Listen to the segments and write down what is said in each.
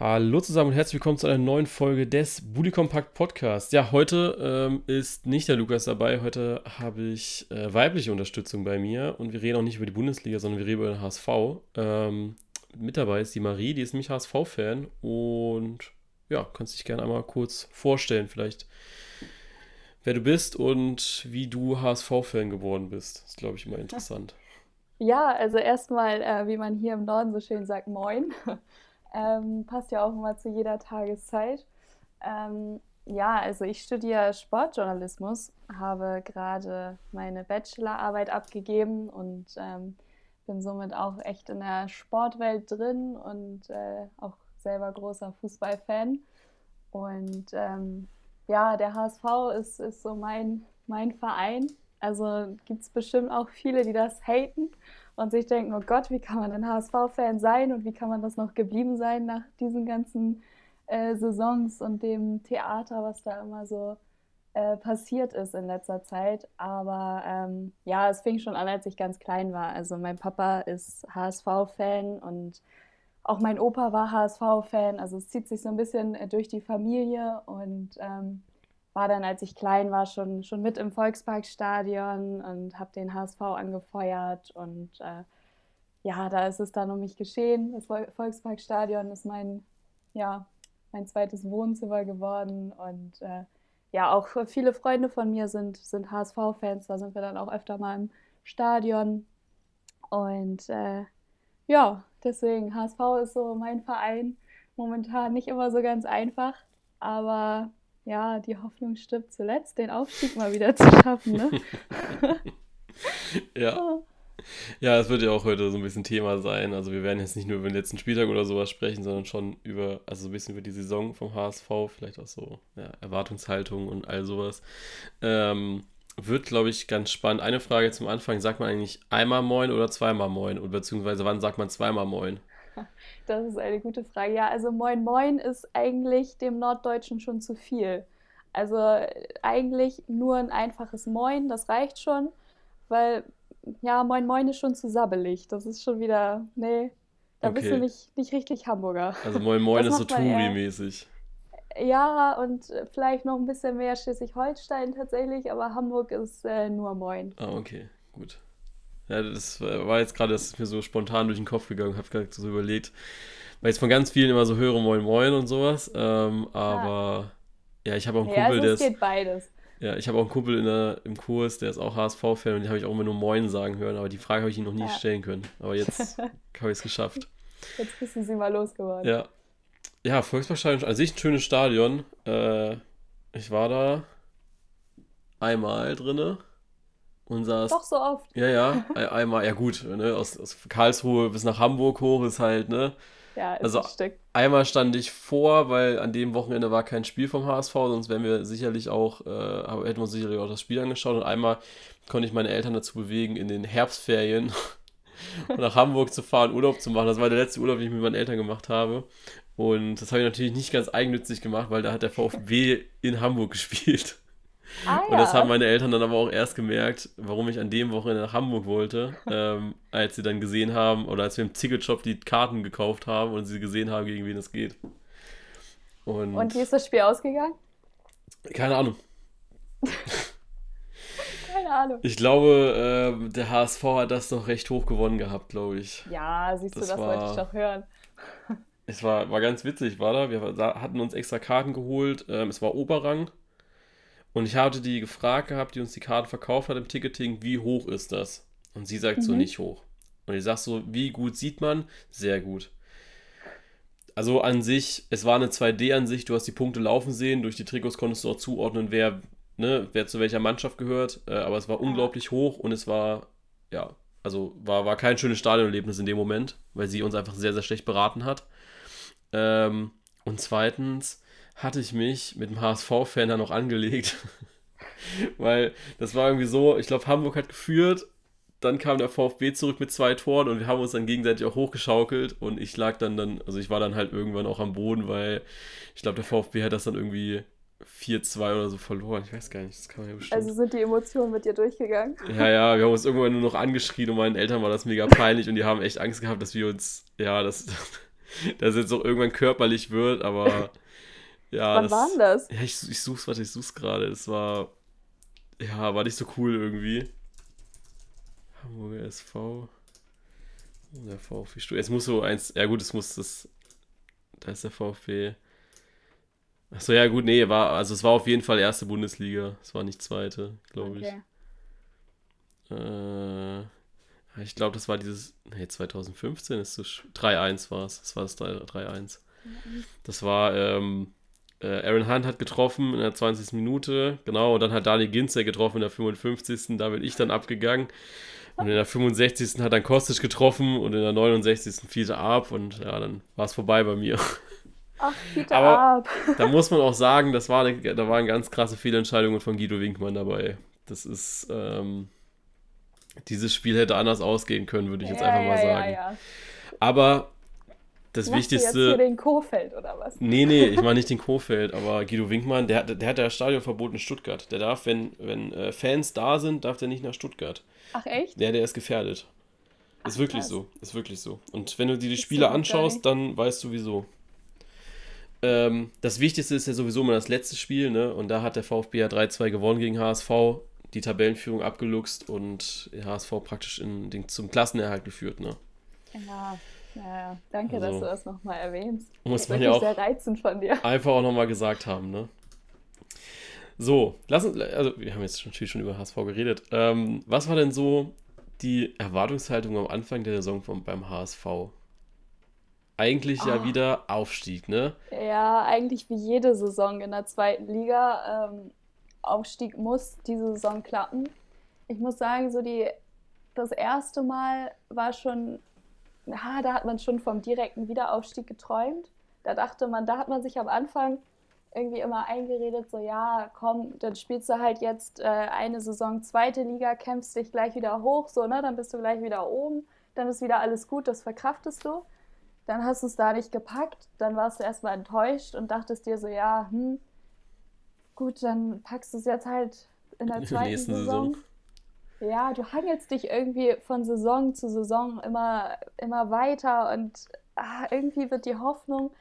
Hallo zusammen und herzlich willkommen zu einer neuen Folge des Bully Compact Podcast. Ja, heute ähm, ist nicht der Lukas dabei. Heute habe ich äh, weibliche Unterstützung bei mir und wir reden auch nicht über die Bundesliga, sondern wir reden über den HSV. Ähm, mit dabei ist die Marie, die ist nämlich HSV-Fan und ja, kannst dich gerne einmal kurz vorstellen, vielleicht wer du bist und wie du HSV-Fan geworden bist. Das ist, glaube ich, immer interessant. Ja, also erstmal, äh, wie man hier im Norden so schön sagt, moin. Ähm, passt ja auch immer zu jeder Tageszeit. Ähm, ja, also ich studiere Sportjournalismus, habe gerade meine Bachelorarbeit abgegeben und ähm, bin somit auch echt in der Sportwelt drin und äh, auch selber großer Fußballfan. Und ähm, ja, der HSV ist, ist so mein, mein Verein. Also gibt es bestimmt auch viele, die das haten und sich denken, oh Gott, wie kann man ein HSV-Fan sein und wie kann man das noch geblieben sein nach diesen ganzen äh, Saisons und dem Theater, was da immer so äh, passiert ist in letzter Zeit. Aber ähm, ja, es fing schon an, als ich ganz klein war. Also mein Papa ist HSV-Fan und auch mein Opa war HSV-Fan. Also es zieht sich so ein bisschen äh, durch die Familie und ähm, war dann, als ich klein war, schon, schon mit im Volksparkstadion und habe den HSV angefeuert. Und äh, ja, da ist es dann um mich geschehen. Das Volksparkstadion ist mein, ja, mein zweites Wohnzimmer geworden. Und äh, ja, auch viele Freunde von mir sind, sind HSV-Fans. Da sind wir dann auch öfter mal im Stadion. Und äh, ja, deswegen, HSV ist so mein Verein. Momentan nicht immer so ganz einfach, aber ja, die Hoffnung stirbt zuletzt, den Aufstieg mal wieder zu schaffen. Ne? ja. Ja, es wird ja auch heute so ein bisschen Thema sein. Also wir werden jetzt nicht nur über den letzten Spieltag oder sowas sprechen, sondern schon über, also so ein bisschen über die Saison vom HSV, vielleicht auch so ja, Erwartungshaltung und all sowas. Ähm, wird, glaube ich, ganz spannend. Eine Frage zum Anfang. Sagt man eigentlich einmal Moin oder zweimal Moin? Oder beziehungsweise wann sagt man zweimal Moin? Das ist eine gute Frage. Ja, also Moin Moin ist eigentlich dem Norddeutschen schon zu viel. Also eigentlich nur ein einfaches Moin, das reicht schon, weil ja, Moin Moin ist schon zu sabbelig. Das ist schon wieder, nee, da okay. bist du nicht, nicht richtig Hamburger. Also Moin Moin ist so Touri-mäßig. Ja, und vielleicht noch ein bisschen mehr Schleswig-Holstein tatsächlich, aber Hamburg ist äh, nur Moin. Ah, okay, gut. Ja, das war jetzt gerade, das ist mir so spontan durch den Kopf gegangen, habe gerade so überlegt, weil ich jetzt von ganz vielen immer so höre Moin Moin und sowas, ähm, aber ja. ich habe auch einen ja, Kumpel, also der ist... geht beides. Ja, ich habe auch einen Kumpel in der, im Kurs, der ist auch HSV-Fan und den habe ich auch immer nur Moin sagen hören, aber die Frage habe ich ihm noch nie ja. stellen können. Aber jetzt habe ich es geschafft. Jetzt bist du sie mal losgeworden. Ja. Ja, Volksparkstadion, an sich ein schönes Stadion. Äh, ich war da einmal drinne und saß. Doch so oft. Ja, ja, einmal, ja gut, ne, aus, aus Karlsruhe bis nach Hamburg hoch ist halt, ne? Ja, ist also ein Stück. einmal stand ich vor, weil an dem Wochenende war kein Spiel vom HSV, sonst wären wir sicherlich auch, äh, hätten wir uns sicherlich auch das Spiel angeschaut. Und einmal konnte ich meine Eltern dazu bewegen, in den Herbstferien nach Hamburg zu fahren, Urlaub zu machen. Das war der letzte Urlaub, den ich mit meinen Eltern gemacht habe. Und das habe ich natürlich nicht ganz eigennützig gemacht, weil da hat der VfB in Hamburg gespielt. Ah, und das haben meine Eltern dann aber auch erst gemerkt, warum ich an dem Wochenende nach Hamburg wollte, ähm, als sie dann gesehen haben oder als wir im Ticketshop die Karten gekauft haben und sie gesehen haben, gegen wen es geht. Und, und wie ist das Spiel ausgegangen? Keine Ahnung. Keine Ahnung. Ich glaube, äh, der HSV hat das noch recht hoch gewonnen gehabt, glaube ich. Ja, siehst das du, das war, wollte ich doch hören. Es war, war ganz witzig, war da. Wir hatten uns extra Karten geholt. Ähm, es war Oberrang. Und ich hatte die gefragt gehabt, die uns die Karten verkauft hat im Ticketing, wie hoch ist das? Und sie sagt mhm. so nicht hoch. Und ich sag so, wie gut sieht man? Sehr gut. Also an sich, es war eine 2D-Ansicht, du hast die Punkte laufen sehen, durch die Trikots konntest du auch zuordnen, wer, ne, wer zu welcher Mannschaft gehört, äh, aber es war unglaublich hoch und es war, ja, also war, war kein schönes Stadionerlebnis in dem Moment, weil sie uns einfach sehr, sehr schlecht beraten hat. Ähm, und zweitens, hatte ich mich mit dem HSV-Fan dann noch angelegt. Weil das war irgendwie so, ich glaube, Hamburg hat geführt, dann kam der VfB zurück mit zwei Toren und wir haben uns dann gegenseitig auch hochgeschaukelt und ich lag dann dann, also ich war dann halt irgendwann auch am Boden, weil ich glaube, der VfB hat das dann irgendwie 4-2 oder so verloren. Ich weiß gar nicht, das kann man ja bestimmt. Also sind die Emotionen mit dir durchgegangen? Ja, ja, wir haben uns irgendwann nur noch angeschrien und meinen Eltern war das mega peinlich und die haben echt Angst gehabt, dass wir uns, ja, das, dass es jetzt auch irgendwann körperlich wird, aber ja. Wann das, war denn das? Ja, ich, ich such's, warte, ich such's gerade. Es war, ja, war nicht so cool irgendwie. Hamburger SV. Der VfB Stuttgart. Es muss so eins, ja gut, es muss das, da ist der VfB. Achso, ja gut, nee, war, also es war auf jeden Fall erste Bundesliga. Es war nicht zweite, glaube okay. ich. Äh, ich glaube, das war dieses, nee, 2015 ist es, 3-1 war es. Das war das 3-1. Das war, ähm, äh, Aaron Hunt hat getroffen in der 20. Minute, genau, und dann hat Dani Ginzer getroffen in der 55. Da bin ich dann abgegangen. Und in der 65. hat dann Kostic getroffen und in der 69. fiel er ab und ja, dann war es vorbei bei mir. Ach, Peter Aber ab. da muss man auch sagen, das war eine, da waren ganz krasse Fehlentscheidungen von Guido Winkmann dabei. Das ist, ähm, dieses Spiel hätte anders ausgehen können, würde ich jetzt ja, einfach mal sagen. Ja, ja. Aber das Machst Wichtigste. Du jetzt hier den Kofeld oder was? Nee, nee, ich meine nicht den Kofeld, aber Guido Winkmann, der, der hat ja Stadionverbot in Stuttgart. Der darf, wenn, wenn äh, Fans da sind, darf der nicht nach Stuttgart. Ach echt? Ja, der ist gefährdet. Ist Ach, wirklich krass. so. Ist wirklich so. Und wenn du dir die Spiele anschaust, dann weißt du wieso. Ähm, das Wichtigste ist ja sowieso immer das letzte Spiel, ne? Und da hat der VfB ja 3-2 gewonnen gegen HSV, die Tabellenführung abgeluchst und HSV praktisch in den, zum Klassenerhalt geführt, ne? Ja. Ja, danke, also, dass du das nochmal erwähnst. Muss das man ja auch sehr reizend von dir. Einfach auch nochmal gesagt haben, ne? So, lass uns, also wir haben jetzt natürlich schon über HSV geredet. Ähm, was war denn so die Erwartungshaltung am Anfang der Saison vom, beim HSV? Eigentlich oh. ja ah. wieder Aufstieg, ne? Ja, eigentlich wie jede Saison in der zweiten Liga. Ähm, Aufstieg muss diese Saison klappen. Ich muss sagen, so die, das erste Mal war schon na, da hat man schon vom direkten Wiederaufstieg geträumt. Da dachte man, da hat man sich am Anfang irgendwie immer eingeredet, so ja, komm, dann spielst du halt jetzt äh, eine Saison zweite Liga, kämpfst dich gleich wieder hoch, so, ne, dann bist du gleich wieder oben, dann ist wieder alles gut, das verkraftest du. Dann hast du es da nicht gepackt, dann warst du erstmal enttäuscht und dachtest dir so, ja, hm, gut, dann packst du es jetzt halt in der zweiten Saison. Saison. Ja, du hangelst dich irgendwie von Saison zu Saison immer, immer weiter und ah, irgendwie wird die Hoffnung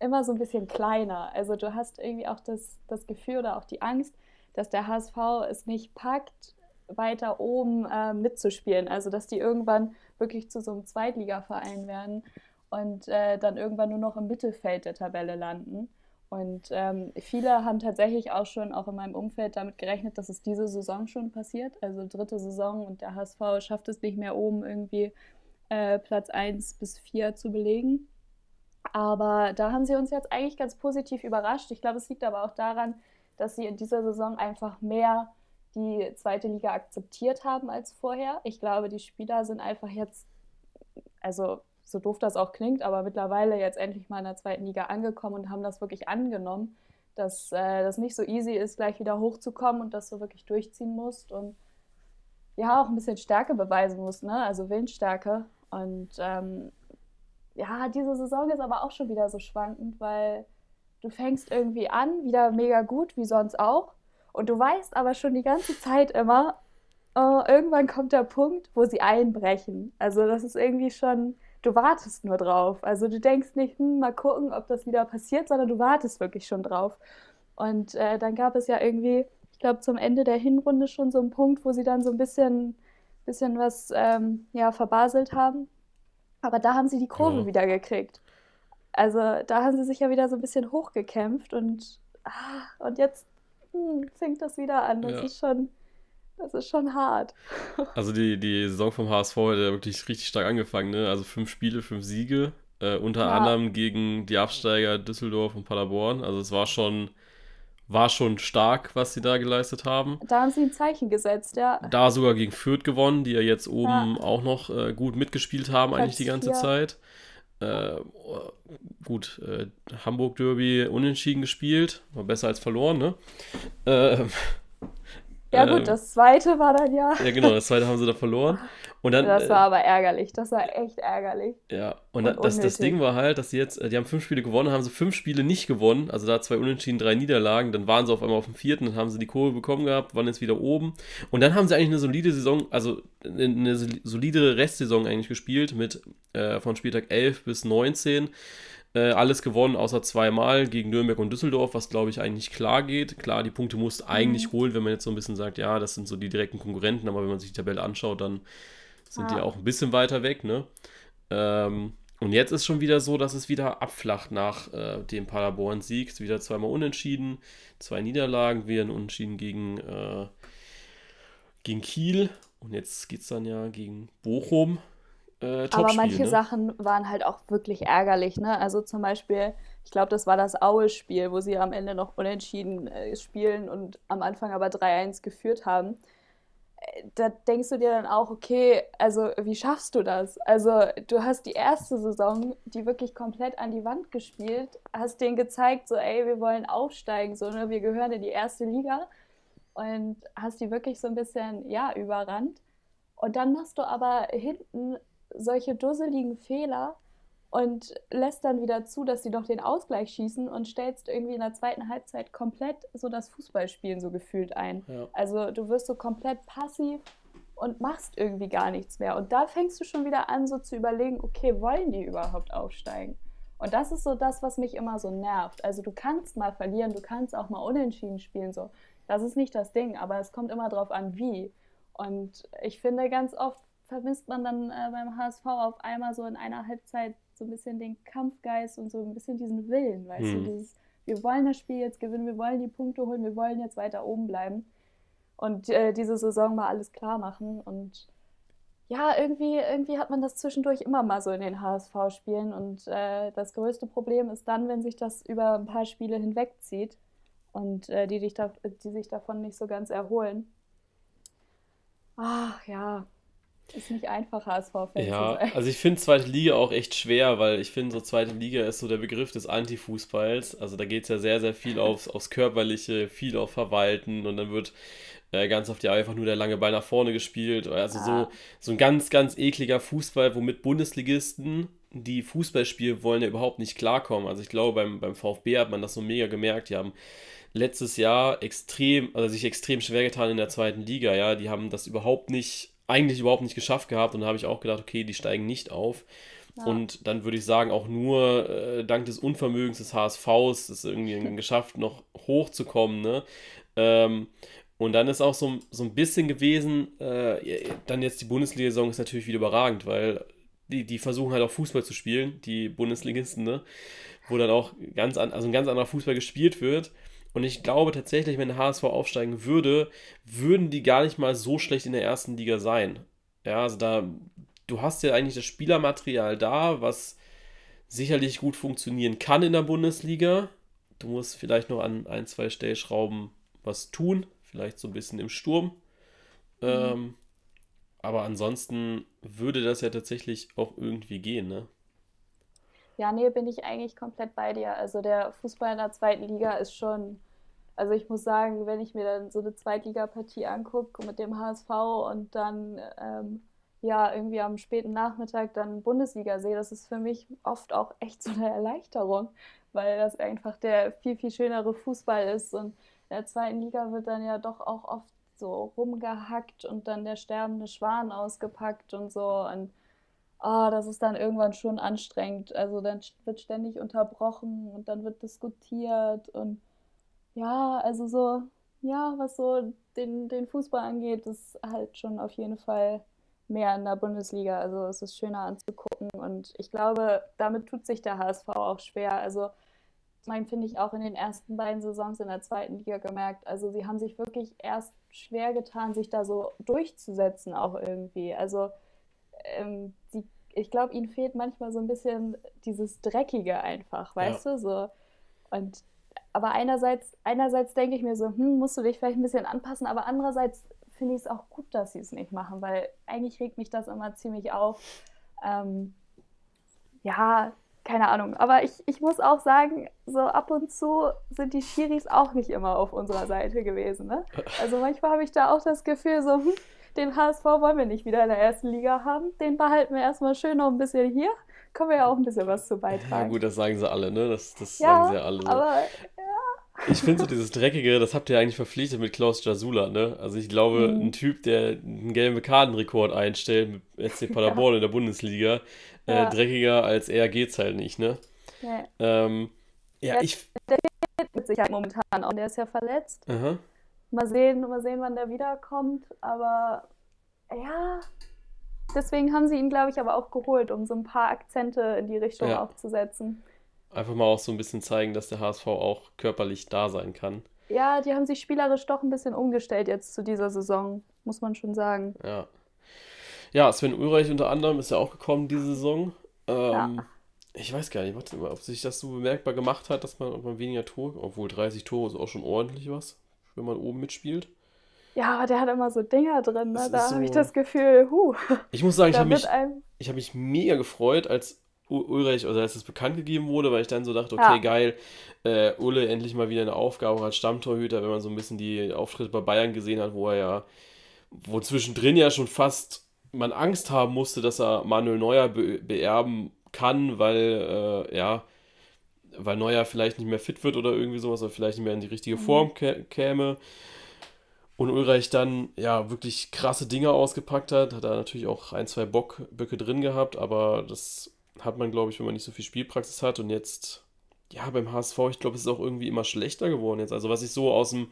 immer so ein bisschen kleiner. Also du hast irgendwie auch das, das Gefühl oder auch die Angst, dass der HSV es nicht packt, weiter oben äh, mitzuspielen. Also dass die irgendwann wirklich zu so einem Zweitligaverein werden und äh, dann irgendwann nur noch im Mittelfeld der Tabelle landen. Und ähm, viele haben tatsächlich auch schon, auch in meinem Umfeld, damit gerechnet, dass es diese Saison schon passiert. Also dritte Saison und der HSV schafft es nicht mehr oben irgendwie äh, Platz 1 bis 4 zu belegen. Aber da haben sie uns jetzt eigentlich ganz positiv überrascht. Ich glaube, es liegt aber auch daran, dass sie in dieser Saison einfach mehr die zweite Liga akzeptiert haben als vorher. Ich glaube, die Spieler sind einfach jetzt, also so doof das auch klingt, aber mittlerweile jetzt endlich mal in der zweiten Liga angekommen und haben das wirklich angenommen, dass äh, das nicht so easy ist, gleich wieder hochzukommen und dass du wirklich durchziehen musst und ja, auch ein bisschen Stärke beweisen musst, ne? also Willensstärke. Und ähm, ja, diese Saison ist aber auch schon wieder so schwankend, weil du fängst irgendwie an, wieder mega gut, wie sonst auch. Und du weißt aber schon die ganze Zeit immer, oh, irgendwann kommt der Punkt, wo sie einbrechen. Also das ist irgendwie schon, du wartest nur drauf. Also du denkst nicht, hm, mal gucken, ob das wieder passiert, sondern du wartest wirklich schon drauf. Und äh, dann gab es ja irgendwie, ich glaube, zum Ende der Hinrunde schon so einen Punkt, wo sie dann so ein bisschen, bisschen was ähm, ja, verbaselt haben. Aber da haben sie die Kurve ja. wieder gekriegt. Also da haben sie sich ja wieder so ein bisschen hochgekämpft und, ah, und jetzt hm, fängt das wieder an. Das ja. ist schon das ist schon hart. Also die, die Saison vom HSV hat ja wirklich richtig stark angefangen, ne? Also fünf Spiele, fünf Siege. Äh, unter ja. anderem gegen die Absteiger Düsseldorf und Paderborn. Also es war schon, war schon stark, was sie da geleistet haben. Da haben sie ein Zeichen gesetzt, ja. Da sogar gegen Fürth gewonnen, die ja jetzt oben ja. auch noch äh, gut mitgespielt haben, Platz eigentlich die ganze vier. Zeit. Äh, gut, äh, Hamburg Derby unentschieden gespielt, war besser als verloren, ne? Äh, ja, gut, ähm, das zweite war dann ja. Ja, genau, das zweite haben sie da verloren. Und dann, das äh, war aber ärgerlich. Das war echt ärgerlich. Ja, und, und das, das Ding war halt, dass sie jetzt, äh, die haben fünf Spiele gewonnen, haben sie fünf Spiele nicht gewonnen, also da zwei Unentschieden, drei Niederlagen, dann waren sie auf einmal auf dem vierten, dann haben sie die Kurve bekommen gehabt, waren jetzt wieder oben. Und dann haben sie eigentlich eine solide Saison, also eine solide Restsaison eigentlich gespielt, mit äh, von Spieltag 11 bis 19. Äh, alles gewonnen, außer zweimal gegen Nürnberg und Düsseldorf, was glaube ich eigentlich klar geht. Klar, die Punkte musst du eigentlich mhm. holen, wenn man jetzt so ein bisschen sagt, ja, das sind so die direkten Konkurrenten, aber wenn man sich die Tabelle anschaut, dann sind ah. die auch ein bisschen weiter weg, ne? Ähm, und jetzt ist schon wieder so, dass es wieder abflacht nach äh, dem Paderborn-Sieg. Wieder zweimal unentschieden, zwei Niederlagen, wieder ein Unentschieden gegen, äh, gegen Kiel. Und jetzt geht es dann ja gegen Bochum. Äh, Aber manche ne? Sachen waren halt auch wirklich ärgerlich. Ne? Also zum Beispiel, ich glaube, das war das Aue-Spiel, wo sie am Ende noch unentschieden äh, spielen und am Anfang aber 3-1 geführt haben da denkst du dir dann auch, okay, also wie schaffst du das? Also du hast die erste Saison, die wirklich komplett an die Wand gespielt, hast denen gezeigt, so ey, wir wollen aufsteigen, so ne, wir gehören in die erste Liga und hast die wirklich so ein bisschen, ja, überrannt. Und dann machst du aber hinten solche dusseligen Fehler, und lässt dann wieder zu, dass sie doch den Ausgleich schießen und stellst irgendwie in der zweiten Halbzeit komplett so das Fußballspielen so gefühlt ein. Ja. Also du wirst so komplett passiv und machst irgendwie gar nichts mehr. Und da fängst du schon wieder an, so zu überlegen, okay, wollen die überhaupt aufsteigen? Und das ist so das, was mich immer so nervt. Also du kannst mal verlieren, du kannst auch mal unentschieden spielen, so. Das ist nicht das Ding, aber es kommt immer drauf an, wie. Und ich finde, ganz oft vermisst man dann äh, beim HSV auf einmal so in einer Halbzeit so ein bisschen den Kampfgeist und so ein bisschen diesen Willen, weißt hm. du, dieses, wir wollen das Spiel jetzt gewinnen, wir wollen die Punkte holen, wir wollen jetzt weiter oben bleiben und äh, diese Saison mal alles klar machen und ja, irgendwie, irgendwie hat man das zwischendurch immer mal so in den HSV-Spielen und äh, das größte Problem ist dann, wenn sich das über ein paar Spiele hinwegzieht und äh, die, dich da, die sich davon nicht so ganz erholen. Ach ja, ist nicht einfach, HSV-Fan ja, zu sein. Also ich finde zweite Liga auch echt schwer, weil ich finde, so zweite Liga ist so der Begriff des Anti-Fußballs. Also da geht es ja sehr, sehr viel aufs, aufs Körperliche, viel auf Verwalten und dann wird äh, ganz oft ja einfach nur der lange Ball nach vorne gespielt. Also ja. so, so ein ganz, ganz ekliger Fußball, womit Bundesligisten, die Fußball spielen wollen, ja überhaupt nicht klarkommen. Also ich glaube, beim, beim VfB hat man das so mega gemerkt. Die haben letztes Jahr extrem, also sich extrem schwer getan in der zweiten Liga, ja. Die haben das überhaupt nicht eigentlich überhaupt nicht geschafft gehabt und da habe ich auch gedacht, okay, die steigen nicht auf. Ja. Und dann würde ich sagen, auch nur äh, dank des Unvermögens des HSVs ist irgendwie geschafft, noch hochzukommen. Ne? Ähm, und dann ist auch so, so ein bisschen gewesen, äh, dann jetzt die Bundesliga-Saison ist natürlich wieder überragend, weil die, die versuchen halt auch Fußball zu spielen, die Bundesligisten, ne? wo dann auch ganz an, also ein ganz anderer Fußball gespielt wird. Und ich glaube tatsächlich, wenn der HSV aufsteigen würde, würden die gar nicht mal so schlecht in der ersten Liga sein. Ja, also da, du hast ja eigentlich das Spielermaterial da, was sicherlich gut funktionieren kann in der Bundesliga. Du musst vielleicht noch an ein, zwei Stellschrauben was tun, vielleicht so ein bisschen im Sturm. Mhm. Ähm, aber ansonsten würde das ja tatsächlich auch irgendwie gehen, ne? Ja, nee, bin ich eigentlich komplett bei dir. Also der Fußball in der zweiten Liga ist schon, also ich muss sagen, wenn ich mir dann so eine Zweitligapartie angucke mit dem HSV und dann ähm, ja irgendwie am späten Nachmittag dann Bundesliga sehe, das ist für mich oft auch echt so eine Erleichterung, weil das einfach der viel, viel schönere Fußball ist. Und in der zweiten Liga wird dann ja doch auch oft so rumgehackt und dann der sterbende Schwan ausgepackt und so. Und oh, das ist dann irgendwann schon anstrengend. Also dann wird ständig unterbrochen und dann wird diskutiert und ja, also so, ja, was so den, den Fußball angeht, ist halt schon auf jeden Fall mehr in der Bundesliga. Also es ist schöner anzugucken und ich glaube, damit tut sich der HSV auch schwer. Also mein finde ich auch in den ersten beiden Saisons in der zweiten Liga gemerkt. Also sie haben sich wirklich erst schwer getan, sich da so durchzusetzen auch irgendwie. Also ähm, die, ich glaube, ihnen fehlt manchmal so ein bisschen dieses Dreckige einfach, weißt ja. du? So. Und aber einerseits, einerseits denke ich mir so, hm, musst du dich vielleicht ein bisschen anpassen, aber andererseits finde ich es auch gut, dass sie es nicht machen, weil eigentlich regt mich das immer ziemlich auf. Ähm, ja, keine Ahnung. Aber ich, ich muss auch sagen, so ab und zu sind die Schiris auch nicht immer auf unserer Seite gewesen. Ne? Also manchmal habe ich da auch das Gefühl, so, hm, den HSV wollen wir nicht wieder in der ersten Liga haben. Den behalten wir erstmal schön noch ein bisschen hier. Können wir ja auch ein bisschen was zu beitragen. Ja, gut, das sagen sie alle, ne? Das, das Ja, sagen sie ja alle so. aber Ich finde so dieses Dreckige, das habt ihr eigentlich verpflichtet mit Klaus Jasula, ne? Also ich glaube, Mhm. ein Typ, der einen gelben Kartenrekord einstellt mit SC Paderborn in der Bundesliga, äh, Ja. dreckiger als er geht's halt nicht, ne? nee, Ähm, ja, Ja. ich. mit Sicherheit momentan auch. Der ist ja verletzt. Aha. Mal sehen, mal sehen, wann der wiederkommt. Aber ja, deswegen haben sie ihn, glaube ich, aber auch geholt, um so ein paar Akzente in die Richtung Ja. auch zu setzen. Einfach mal auch so ein bisschen zeigen, dass der HSV auch körperlich da sein kann. Ja, die haben sich spielerisch doch ein bisschen umgestellt jetzt zu dieser Saison, muss man schon sagen. Ja. Ja, Sven Ulreich unter anderem ist ja auch gekommen diese Saison. Ähm, Ja. Ich weiß gar nicht, warte mal, ob sich das so bemerkbar gemacht hat, dass man, man weniger Tore, obwohl 30 Tore ist auch schon ordentlich was, wenn man oben mitspielt. Ja, aber der hat immer so Dinger drin, ne? Da habe ich so- das Gefühl, huh, Ich muss sagen, ich habe mich, einem. ich habe mich mega gefreut, als U- Ulreich, oder als es bekannt gegeben wurde, weil ich dann so dachte, okay, Ja. geil, äh, Ulle endlich mal wieder eine Aufgabe als Stammtorhüter, wenn man so ein bisschen die Auftritte bei Bayern gesehen hat, wo er ja, wo zwischendrin ja schon fast man Angst haben musste, dass er Manuel Neuer be beerben kann, weil, äh, ja, weil Neuer vielleicht nicht mehr fit wird oder irgendwie sowas, oder vielleicht nicht mehr in die richtige Mhm. Form kä käme. Und Ulreich dann ja wirklich krasse Dinge ausgepackt hat, hat er natürlich auch ein, zwei Bock, Böcke drin gehabt, aber das hat man, glaube ich, wenn man nicht so viel Spielpraxis hat. Und jetzt, ja, beim HSV, ich glaube, es ist auch irgendwie immer schlechter geworden jetzt. Also was ich so aus dem,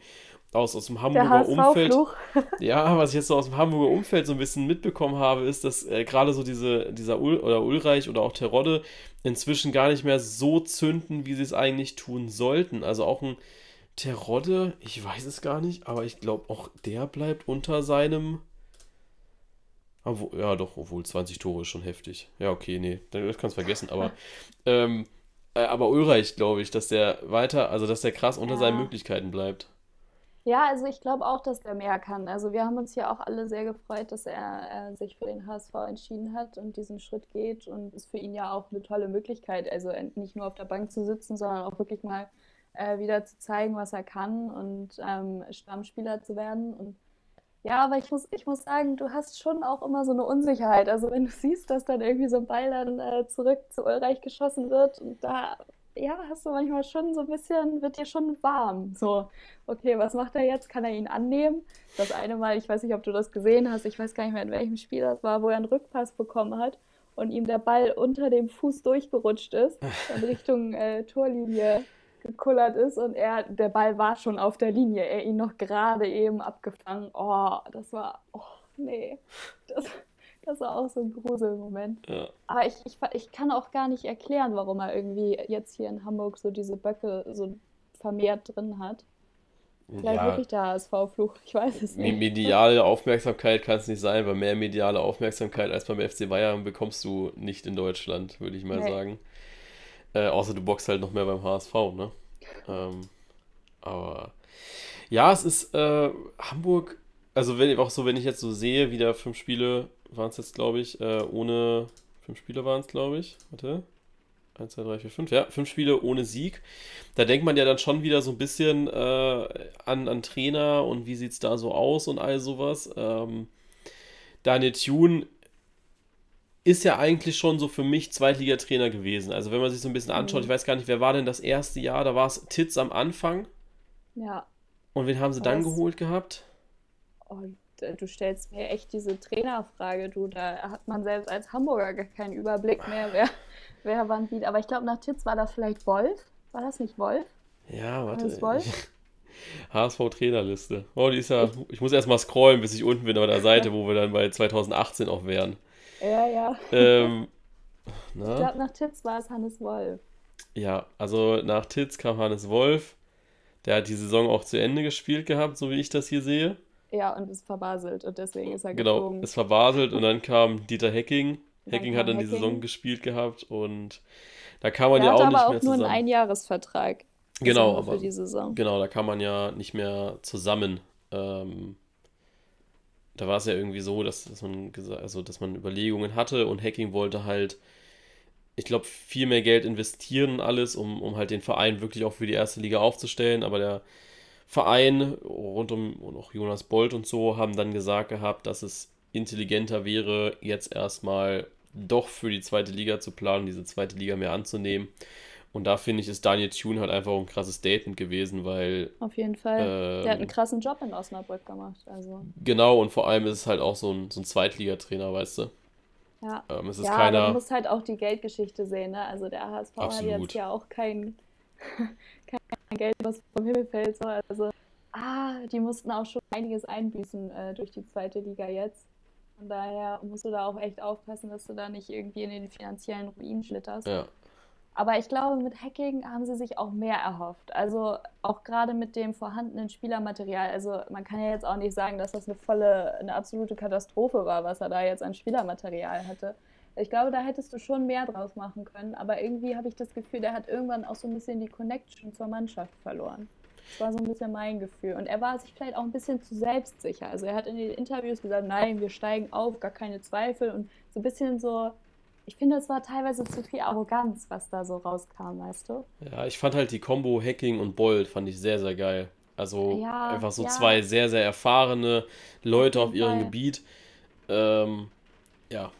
aus, aus dem Hamburger Umfeld, ja, was ich jetzt so aus dem Hamburger Umfeld so ein bisschen mitbekommen habe, ist, dass äh, gerade so diese, dieser Ul oder Ulreich oder auch Terodde inzwischen gar nicht mehr so zünden, wie sie es eigentlich tun sollten. Also auch ein Terodde, ich weiß es gar nicht, aber ich glaube auch der bleibt unter seinem. Obwohl, ja, doch, obwohl 20 Tore ist schon heftig. Ja, okay, nee, dann- das kannst du vergessen, aber. ähm, äh, aber Ulreich, glaube ich, dass der weiter, also dass der krass unter Ja. seinen Möglichkeiten bleibt. Ja, also ich glaube auch, dass der mehr kann. Also wir haben uns ja auch alle sehr gefreut, dass er äh, sich für den HSV entschieden hat und diesen Schritt geht und ist für ihn ja auch eine tolle Möglichkeit. Also nicht nur auf der Bank zu sitzen, sondern auch wirklich mal äh, wieder zu zeigen, was er kann und ähm, Stammspieler zu werden. Und ja, aber ich muss, ich muss sagen, du hast schon auch immer so eine Unsicherheit. Also wenn du siehst, dass dann irgendwie so ein Ball dann äh, zurück zu Ulreich geschossen wird und da, ja, hast du manchmal schon so ein bisschen, wird dir schon warm. So, okay, was macht er jetzt? Kann er ihn annehmen? Das eine Mal, ich weiß nicht, ob du das gesehen hast, ich weiß gar nicht mehr, in welchem Spiel das war, wo er einen Rückpass bekommen hat und ihm der Ball unter dem Fuß durchgerutscht ist und Richtung äh, Torlinie gekullert ist und er, der Ball war schon auf der Linie, er ihn noch gerade eben abgefangen. Oh, das war, oh, nee, das, das war auch so ein Gruselmoment. Ja. Aber ich, ich, ich kann auch gar nicht erklären, warum er irgendwie jetzt hier in Hamburg so diese Böcke so vermehrt drin hat. Vielleicht Ja, wirklich der HSV-Fluch, ich weiß es nicht. Mediale Aufmerksamkeit kann es nicht sein, weil mehr mediale Aufmerksamkeit als beim FC Bayern bekommst du nicht in Deutschland, würde ich mal Nee. sagen. Äh, außer du boxst halt noch mehr beim HSV, ne? Ähm, aber ja, es ist äh, Hamburg, also wenn auch so, wenn ich jetzt so sehe, wieder fünf Spiele waren es jetzt, glaube ich, äh, ohne, fünf Spiele waren es, glaube ich, warte, 1, 2, 3, 4, 5, ja, fünf Spiele ohne Sieg. Da denkt man ja dann schon wieder so ein bisschen äh, an, an Trainer und wie sieht es da so aus und all sowas. Ähm, Daniel Thune ist ja eigentlich schon so für mich Zweitligatrainer gewesen. Also wenn man sich so ein bisschen anschaut, Mhm. ich weiß gar nicht, wer war denn das erste Jahr? Da war es Titz am Anfang. Ja, Und wen haben sie dann das- geholt gehabt? Und äh, du stellst mir echt diese Trainerfrage, du, da hat man selbst als Hamburger gar keinen Überblick mehr, wer, wer wann wie. Aber ich glaube, nach Titz war das vielleicht Wolf. War das nicht Wolf? Ja, warte. Hannes Wolf? HSV-Trainerliste. Oh, die ist ja. Ich muss erst mal scrollen, bis ich unten bin auf der Seite, wo wir dann bei 2018 auch wären. Ja, ja. Ähm, Ich na? glaube, nach Titz war es Hannes Wolf. Ja, also nach Titz kam Hannes Wolf. Der hat die Saison auch zu Ende gespielt gehabt, so wie ich das hier sehe. Ja, und ist verbaselt und deswegen ist er Genau, geflogen. ist verbaselt und dann kam Dieter Hecking. Dann Hecking kam hat dann die. Saison gespielt gehabt und da kann man ja auch aber nicht auch mehr nur einen zusammen. Einjahresvertrag. Genau, er aber für die Saison. genau, da kann man ja nicht mehr zusammen. Ähm, da war es ja irgendwie so, dass, dass man gesagt, also dass man Überlegungen hatte und Hacking wollte halt, ich glaube, viel mehr Geld investieren alles, um, um halt den Verein wirklich auch für die erste Liga aufzustellen. Aber der Verein rund um und auch Jonas Bolt und so haben dann gesagt gehabt, dass es intelligenter wäre, jetzt erstmal doch für die zweite Liga zu planen, diese zweite Liga mehr anzunehmen. Und da finde ich, ist Daniel Thune halt einfach ein krasses Statement gewesen, weil. Auf jeden Fall. Ähm, Der hat einen krassen Job in Osnabrück gemacht. Also. Genau, und vor allem ist es halt auch so ein, so ein Zweitligatrainer, weißt du? Ja, ähm, es ist ja keiner... man muss halt auch die Geldgeschichte sehen. Ne? Also der HSV Absolut. hat jetzt ja auch kein, kein Geld, was vom Himmel fällt. So. Also, ah, die mussten auch schon einiges einbüßen äh, durch die zweite Liga jetzt. Von daher musst du da auch echt aufpassen, dass du da nicht irgendwie in den finanziellen Ruin schlitterst. Ja. Aber ich glaube, mit Hacking haben sie sich auch mehr erhofft. Also auch gerade mit dem vorhandenen Spielermaterial. Also man kann ja jetzt auch nicht sagen, dass das eine volle, eine absolute Katastrophe war, was er da jetzt an Spielermaterial hatte. Ich glaube, da hättest du schon mehr draus machen können. Aber irgendwie habe ich das Gefühl, der hat irgendwann auch so ein bisschen die Connection zur Mannschaft verloren. Das war so ein bisschen mein Gefühl. Und er war sich vielleicht auch ein bisschen zu selbstsicher. Also er hat in den Interviews gesagt, nein, wir steigen auf, gar keine Zweifel. Und so ein bisschen so, ich finde, es war teilweise zu viel Arroganz, was da so rauskam, weißt du? Ja, ich fand halt die Combo Hacking und Bold fand ich sehr, sehr geil. Also ja, einfach so ja. zwei sehr, sehr erfahrene Leute auf, ihrem. Gebiet. Ähm, ja.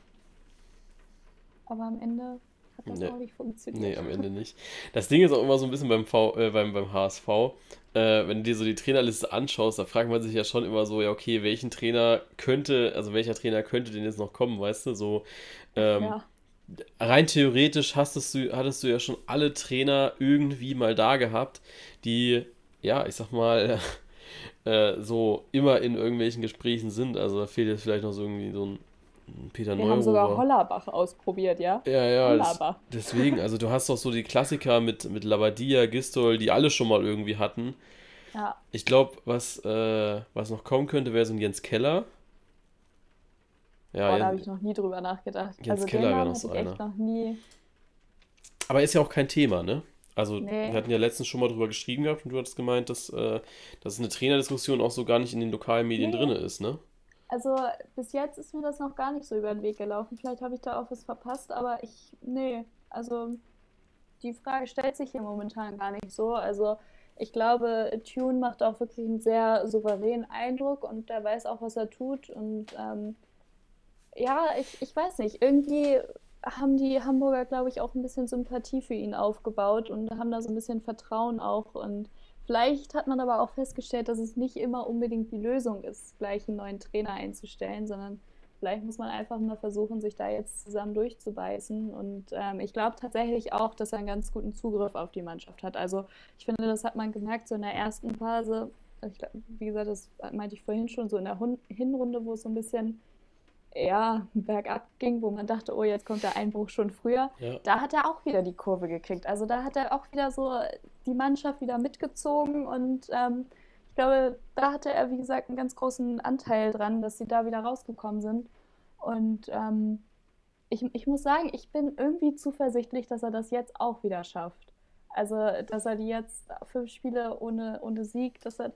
Aber am Ende hat das nee. auch nicht funktioniert. Nee, am Ende nicht. Das Ding ist auch immer so ein bisschen beim, v, äh, beim, beim HSV, äh, wenn du dir so die Trainerliste anschaust, da fragt man sich ja schon immer so, ja, okay, welchen Trainer könnte, also welcher Trainer könnte denn jetzt noch kommen, weißt du? So, ähm, ja. rein theoretisch hattest du, hattest du ja schon alle Trainer irgendwie mal da gehabt, die, ja, ich sag mal, äh, so immer in irgendwelchen Gesprächen sind. Also da fehlt jetzt vielleicht noch so irgendwie so ein Peter Wir haben sogar Hollerbach ausprobiert, ja? Ja, ja. Das, deswegen, also du hast doch so die Klassiker mit, mit Labadia, Gistol, die alle schon mal irgendwie hatten. Ja. Ich glaube, was, äh, was noch kommen könnte, wäre so ein Jens Keller. Ja, Boah, da habe ich noch nie drüber nachgedacht. Jens also Keller wäre noch so einer. Noch nie... Aber ist ja auch kein Thema, ne? Also, nee. wir hatten ja letztens schon mal drüber geschrieben gehabt und du hattest gemeint, dass, äh, dass eine Trainerdiskussion auch so gar nicht in den lokalen Medien nee. drin ist, ne? Also bis jetzt ist mir das noch gar nicht so über den Weg gelaufen. Vielleicht habe ich da auch was verpasst, aber ich, nee, also die Frage stellt sich hier momentan gar nicht so. Also ich glaube, Tune macht auch wirklich einen sehr souveränen Eindruck und der weiß auch, was er tut. Und ähm, ja, ich, ich weiß nicht, irgendwie haben die Hamburger, glaube ich, auch ein bisschen Sympathie für ihn aufgebaut und haben da so ein bisschen Vertrauen auch. Und Vielleicht hat man aber auch festgestellt, dass es nicht immer unbedingt die Lösung ist, gleich einen neuen Trainer einzustellen, sondern vielleicht muss man einfach mal versuchen, sich da jetzt zusammen durchzubeißen. Und ähm, ich glaube tatsächlich auch, dass er einen ganz guten Zugriff auf die Mannschaft hat. Also ich finde, das hat man gemerkt, so in der ersten Phase, ich glaub, wie gesagt, das meinte ich vorhin schon, so in der Hinrunde, wo es so ein bisschen ja, bergab ging, wo man dachte, oh, jetzt kommt der Einbruch schon früher, ja. da hat er auch wieder die Kurve gekriegt. Also da hat er auch wieder so die Mannschaft wieder mitgezogen und ähm, ich glaube, da hatte er, wie gesagt, einen ganz großen Anteil dran, dass sie da wieder rausgekommen sind. Und ähm, ich, ich muss sagen, ich bin irgendwie zuversichtlich, dass er das jetzt auch wieder schafft. Also, dass er die jetzt fünf Spiele ohne, ohne Sieg, dass er,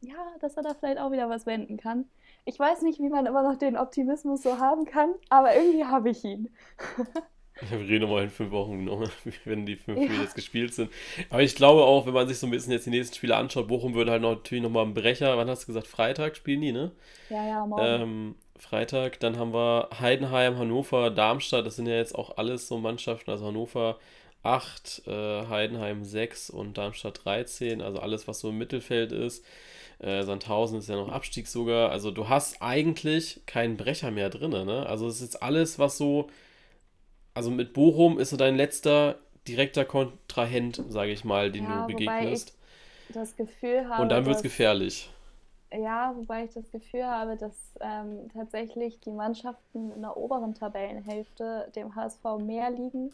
ja, dass er da vielleicht auch wieder was wenden kann. Ich weiß nicht, wie man immer noch den Optimismus so haben kann, aber irgendwie habe ich ihn. Wir reden nochmal in fünf Wochen, wenn die fünf Spiele ja. jetzt gespielt sind. Aber ich glaube auch, wenn man sich so ein bisschen jetzt die nächsten Spiele anschaut, Bochum würde halt noch, natürlich nochmal einen Brecher, wann hast du gesagt, Freitag spielen die, ne? Ja, ja, morgen. Ähm, Freitag, dann haben wir Heidenheim, Hannover, Darmstadt, das sind ja jetzt auch alles so Mannschaften, also Hannover 8, äh, Heidenheim 6 und Darmstadt 13, also alles, was so im Mittelfeld ist. Äh, Sandhausen ist ja noch Abstieg sogar. Also du hast eigentlich keinen Brecher mehr drin. Ne? Also es ist jetzt alles, was so. Also mit Bochum ist so dein letzter direkter Kontrahent, sage ich mal, den ja, du begegnest. das Gefühl habe. Und dann wird es gefährlich. Ja, wobei ich das Gefühl habe, dass ähm, tatsächlich die Mannschaften in der oberen Tabellenhälfte dem HSV mehr liegen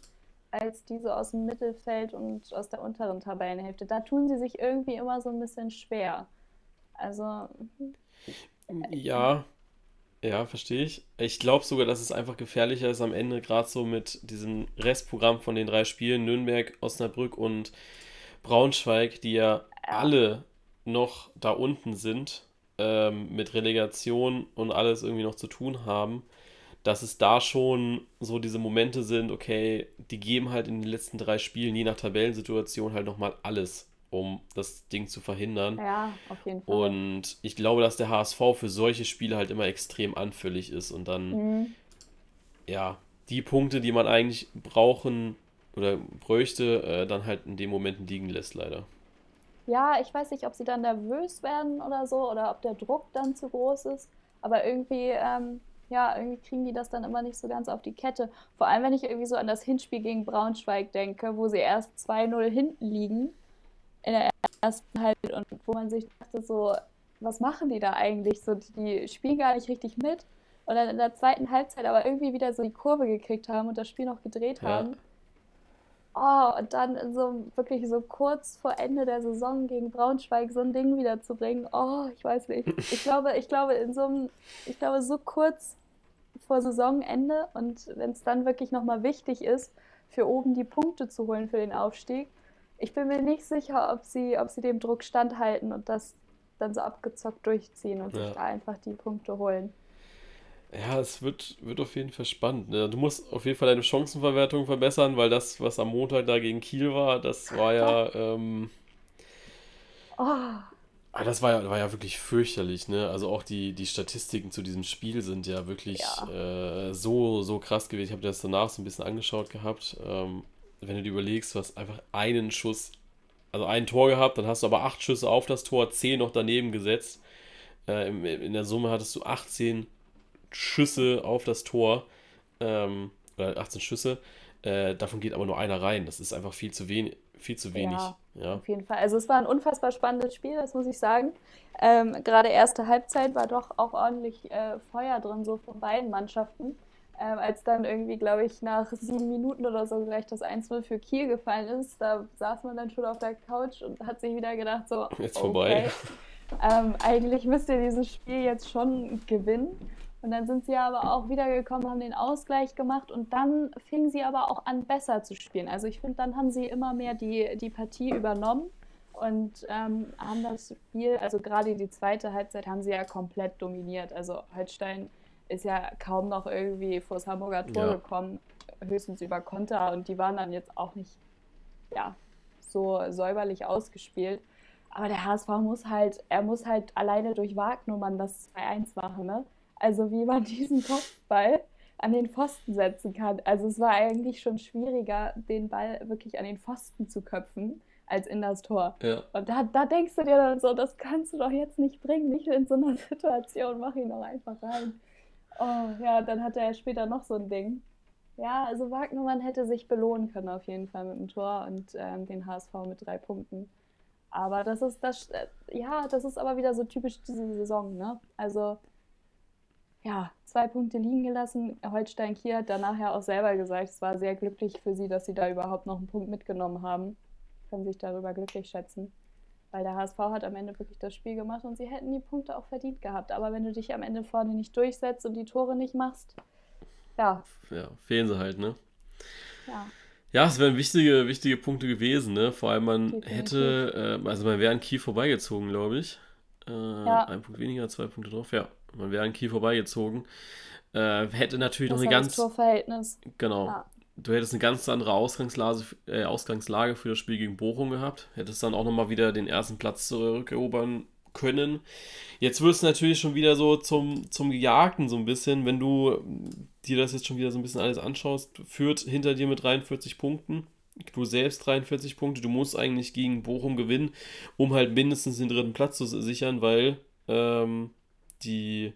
als diese aus dem Mittelfeld und aus der unteren Tabellenhälfte. Da tun sie sich irgendwie immer so ein bisschen schwer. Also. Ja, ja, verstehe ich. Ich glaube sogar, dass es einfach gefährlicher ist am Ende, gerade so mit diesem Restprogramm von den drei Spielen, Nürnberg, Osnabrück und Braunschweig, die ja, ja. alle noch da unten sind, ähm, mit Relegation und alles irgendwie noch zu tun haben, dass es da schon so diese Momente sind, okay, die geben halt in den letzten drei Spielen, je nach Tabellensituation, halt nochmal alles um das Ding zu verhindern. Ja, auf jeden Fall. Und ich glaube, dass der HSV für solche Spiele halt immer extrem anfällig ist und dann, Mhm. ja, die Punkte, die man eigentlich brauchen oder bräuchte, äh, dann halt in den Momenten liegen lässt, leider. Ja, ich weiß nicht, ob sie dann nervös werden oder so oder ob der Druck dann zu groß ist. Aber irgendwie, ähm, ja, irgendwie kriegen die das dann immer nicht so ganz auf die Kette. Vor allem, wenn ich irgendwie so an das Hinspiel gegen Braunschweig denke, wo sie erst 2-0 hinten liegen in der ersten Halbzeit und wo man sich dachte, so, was machen die da eigentlich? So, die spielen gar nicht richtig mit. Und dann in der zweiten Halbzeit aber irgendwie wieder so die Kurve gekriegt haben und das Spiel noch gedreht Ja. haben. Oh, und dann so wirklich so kurz vor Ende der Saison gegen Braunschweig so ein Ding wiederzubringen. Oh, ich weiß nicht. Ich glaube, ich glaube, in so einem, ich glaube, so kurz vor Saisonende und wenn es dann wirklich nochmal wichtig ist, für oben die Punkte zu holen für den Aufstieg, ich bin mir nicht sicher, ob sie, ob sie dem Druck standhalten und das dann so abgezockt durchziehen und sich Ja. da einfach die Punkte holen. Ja, es wird, wird auf jeden Fall spannend. Ne? Du musst auf jeden Fall deine Chancenverwertung verbessern, weil das, was am Montag da gegen Kiel war, das war ja, ähm, Oh, ah, das war ja, war ja wirklich fürchterlich, ne? Also auch die, die Statistiken zu diesem Spiel sind ja wirklich Ja. äh, so, so krass gewesen. Ich habe das danach so ein bisschen angeschaut gehabt. Ähm, wenn du dir überlegst, du hast einfach einen Schuss, also ein Tor gehabt, dann hast du aber acht Schüsse auf das Tor, zehn noch daneben gesetzt. Äh, in, in der Summe hattest du 18 Schüsse auf das Tor, ähm, oder 18 Schüsse, äh, davon geht aber nur einer rein. Das ist einfach viel zu wenig, viel zu wenig. Ja. Ja, Auf jeden Fall. Also es war ein unfassbar spannendes Spiel, das muss ich sagen. Ähm, gerade erste Halbzeit war doch auch ordentlich äh, Feuer drin, so von beiden Mannschaften. Ähm, als dann irgendwie, glaube ich, nach sieben Minuten oder so gleich das 1-0 für Kiel gefallen ist, da saß man dann schon auf der Couch und hat sich wieder gedacht, so, Jetzt vorbei. ähm, eigentlich müsst ihr dieses Spiel jetzt schon gewinnen. Und dann sind sie aber auch wiedergekommen, haben den Ausgleich gemacht und dann fingen sie aber auch an, besser zu spielen. Also ich finde, dann haben sie immer mehr die, die Partie übernommen und ähm, haben das Spiel, also gerade die zweite Halbzeit haben sie ja komplett dominiert. Also Holstein ist ja kaum noch irgendwie vor das Hamburger Tor Ja. gekommen, höchstens über Konter und die waren dann jetzt auch nicht ja, so säuberlich ausgespielt. Aber der HSV muss halt, er muss halt alleine durch Wagnummern das 2-1 machen, ne? Also wie man diesen Kopfball an den Pfosten setzen kann. Also es war eigentlich schon schwieriger, den Ball wirklich an den Pfosten zu köpfen, als in das Tor. ja. Und da, da denkst du dir dann so, das kannst du doch jetzt nicht bringen, nicht in so einer Situation, mach ihn doch einfach rein. Oh ja, dann hatte er später noch so ein Ding. Ja, also Wagnermann hätte sich belohnen können auf jeden Fall mit dem Tor und ähm, den HSV mit drei Punkten. Aber das ist das, äh, ja, das ist aber wieder so typisch diese Saison, ne? Also ja, zwei Punkte liegen gelassen. Holstein Kiel hat danach ja auch selber gesagt, es war sehr glücklich für sie, dass sie da überhaupt noch einen Punkt mitgenommen haben. Können sich darüber glücklich schätzen. Weil der HSV hat am Ende wirklich das Spiel gemacht und sie hätten die Punkte auch verdient gehabt. Aber wenn du dich am Ende vorne nicht durchsetzt und die Tore nicht machst, ja, Ja, fehlen sie halt, ne? ja, Ja, es wären wichtige, wichtige Punkte gewesen, ne? Vor allem man Definitiv. hätte, äh, also man wäre an Kiel vorbeigezogen, glaube ich. Äh, Ein Punkt weniger, zwei Punkte drauf, ja. Man wäre an Kiel vorbeigezogen. Äh, hätte natürlich noch eine ganz, Torverhältnis. genau. Ja. Du hättest eine ganz andere Ausgangslage, äh, Ausgangslage für das Spiel gegen Bochum gehabt. Hättest dann auch nochmal wieder den ersten Platz zurückerobern können. Jetzt wird es natürlich schon wieder so zum, zum Gejagten so ein bisschen, wenn du ähm, dir das jetzt schon wieder so ein bisschen alles anschaust. Führt hinter dir mit 43 Punkten. Du selbst 43 Punkte. Du musst eigentlich gegen Bochum gewinnen, um halt mindestens den dritten Platz zu sichern, weil ähm, die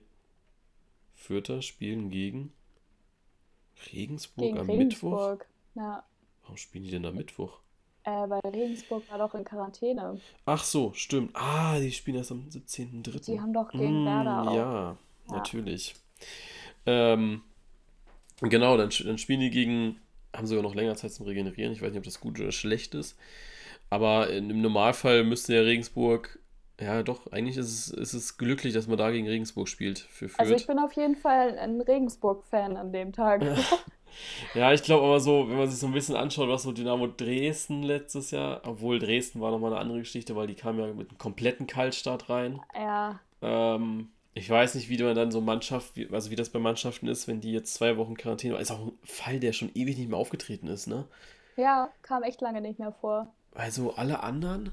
Fürther spielen gegen Regensburg Gegen am Mittwoch. Regensburg. Ja, Warum spielen die denn da Mittwoch? äh, weil Regensburg war doch in Quarantäne. Ach so, stimmt. Ah, die spielen erst am 17.03. Die haben doch gegen Mm, Werder auch. Ja, Ja. natürlich. Ähm, genau, dann, dann spielen die gegen, haben sogar noch länger Zeit zum Regenerieren. Ich weiß nicht, ob das gut oder schlecht ist. Aber in- im Normalfall müsste ja Regensburg, ja doch, eigentlich ist es, ist es glücklich, dass man da gegen Regensburg spielt für Also ich Fürth. bin auf jeden Fall ein Regensburg-Fan an dem Tag. Ja, ich glaube aber so, wenn man sich so ein bisschen anschaut, was so Dynamo Dresden letztes Jahr, obwohl Dresden war nochmal eine andere Geschichte, weil die kamen ja mit einem kompletten Kaltstart rein. Ja, Ähm, ich weiß nicht, wie man dann so Mannschaft, also wie das bei Mannschaften ist, wenn die jetzt zwei Wochen Quarantäne, ist auch ein Fall, der schon ewig nicht mehr aufgetreten ist, ne? ja, kam echt lange nicht mehr vor. Weil so alle anderen,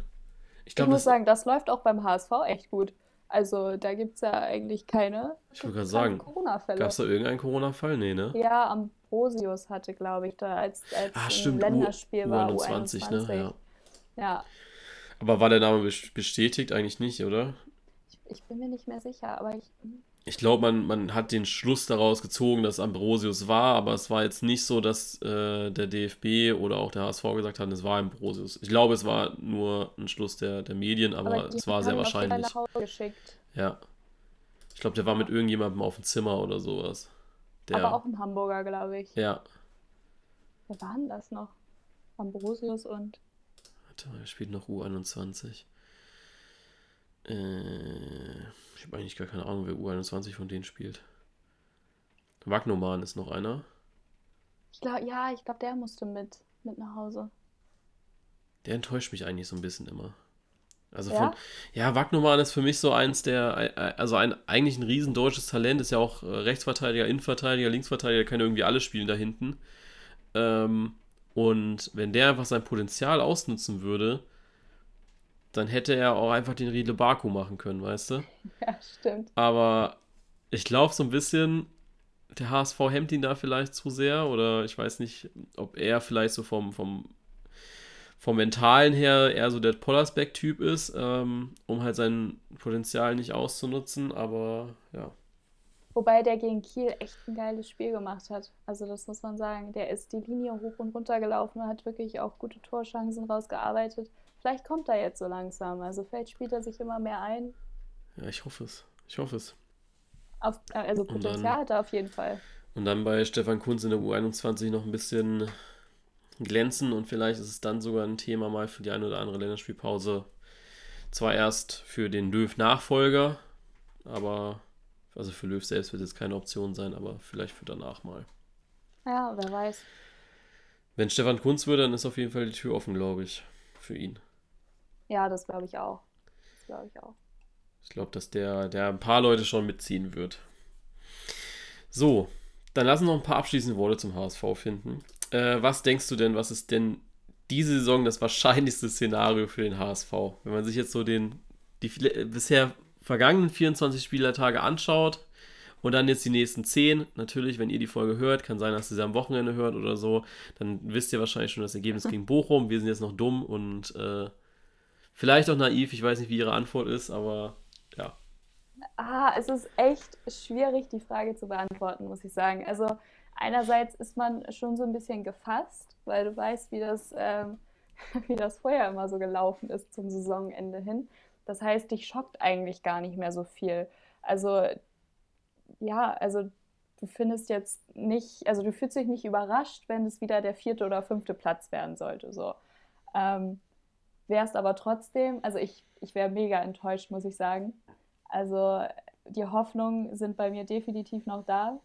Ich, glaub, ich muss sagen, das läuft auch beim HSV echt gut. Also da gibt es ja eigentlich keine, ich gerade sagen, Corona-Fälle. Gab es da irgendeinen Corona-Fall? Nee, ne? Ja, Ambrosius hatte, glaube ich, da als, als ah, stimmt, Länderspiel U war U21, U21. Ne? Ja. ja. Aber war der Name bestätigt eigentlich nicht, oder? Ich, ich bin mir nicht mehr sicher, aber ich. Ich glaube, man, man hat den Schluss daraus gezogen, dass Ambrosius war, aber es war jetzt nicht so, dass äh, der DFB oder auch der HSV gesagt haben, es war Ambrosius. Ich glaube, es war nur ein Schluss der, der Medien, aber, aber es war sehr wahrscheinlich. Nach Hause geschickt. Ja. Ich glaube, der war mit irgendjemandem auf dem Zimmer oder sowas. Der, aber auch ein Hamburger, glaube ich. Ja. Wer war denn das noch? Ambrosius und. Warte mal, er spielt noch U21. Äh, ich habe eigentlich gar keine Ahnung, wer U21 von denen spielt. Wagnoman ist noch einer. Ich glaube, ja, ich glaube, der musste mit, mit nach Hause. Der enttäuscht mich eigentlich so ein bisschen immer. Also ja? von, ja, Wagnoman ist für mich so eins der, also ein, eigentlich ein riesen deutsches Talent, ist ja auch äh, Rechtsverteidiger, Innenverteidiger, Linksverteidiger, kann irgendwie alle spielen da hinten. Ähm, und wenn der einfach sein Potenzial ausnutzen würde, dann hätte er auch einfach den Riedle Baku machen können, weißt du? Ja, stimmt. Aber ich glaube so ein bisschen, der HSV hemmt ihn da vielleicht zu sehr oder ich weiß nicht, ob er vielleicht so vom, vom, vom Mentalen her eher so der Pollersbeck-Typ ist, ähm, um halt sein Potenzial nicht auszunutzen, aber ja. Wobei der gegen Kiel echt ein geiles Spiel gemacht hat. Also das muss man sagen. Der ist die Linie hoch und runter gelaufen, hat wirklich auch gute Torchancen rausgearbeitet. Vielleicht kommt er jetzt so langsam. Also vielleicht spielt er sich immer mehr ein. Ja, ich hoffe es. Ich hoffe es. Auf, also Potenzial dann, hat er auf jeden Fall. Und dann bei Stefan Kunz in der U21 noch ein bisschen glänzen und vielleicht ist es dann sogar ein Thema mal für die eine oder andere Länderspielpause. Zwar erst für den Löw-Nachfolger, aber also für Löw selbst wird es keine Option sein, aber vielleicht für danach mal. Ja, wer weiß. Wenn Stefan Kunz würde, dann ist auf jeden Fall die Tür offen, glaube ich, für ihn. Ja, das glaube ich auch. Das glaube ich auch. Ich glaube, dass der, der ein paar Leute schon mitziehen wird. So, dann lassen wir noch ein paar abschließende Worte zum HSV finden. Äh, was denkst du denn, was ist denn diese Saison das wahrscheinlichste Szenario für den HSV? Wenn man sich jetzt so den, die bisher vergangenen 24 Spielertage anschaut und dann jetzt die nächsten 10, natürlich, wenn ihr die Folge hört, kann sein, dass ihr sie am Wochenende hört oder so, dann wisst ihr wahrscheinlich schon das Ergebnis gegen Bochum. Wir sind jetzt noch dumm und äh, Vielleicht auch naiv, ich weiß nicht, wie Ihre Antwort ist, aber ja. Ah, es ist echt schwierig, die Frage zu beantworten, muss ich sagen. Also einerseits ist man schon so ein bisschen gefasst, weil du weißt, wie das, ähm, wie das vorher immer so gelaufen ist zum Saisonende hin. Das heißt, dich schockt eigentlich gar nicht mehr so viel. Also ja, also du findest jetzt nicht, also du fühlst dich nicht überrascht, wenn es wieder der vierte oder fünfte Platz werden sollte. So. Ähm, wärst aber trotzdem, also ich, ich wäre mega enttäuscht, muss ich sagen. Also die Hoffnungen sind bei mir definitiv noch da.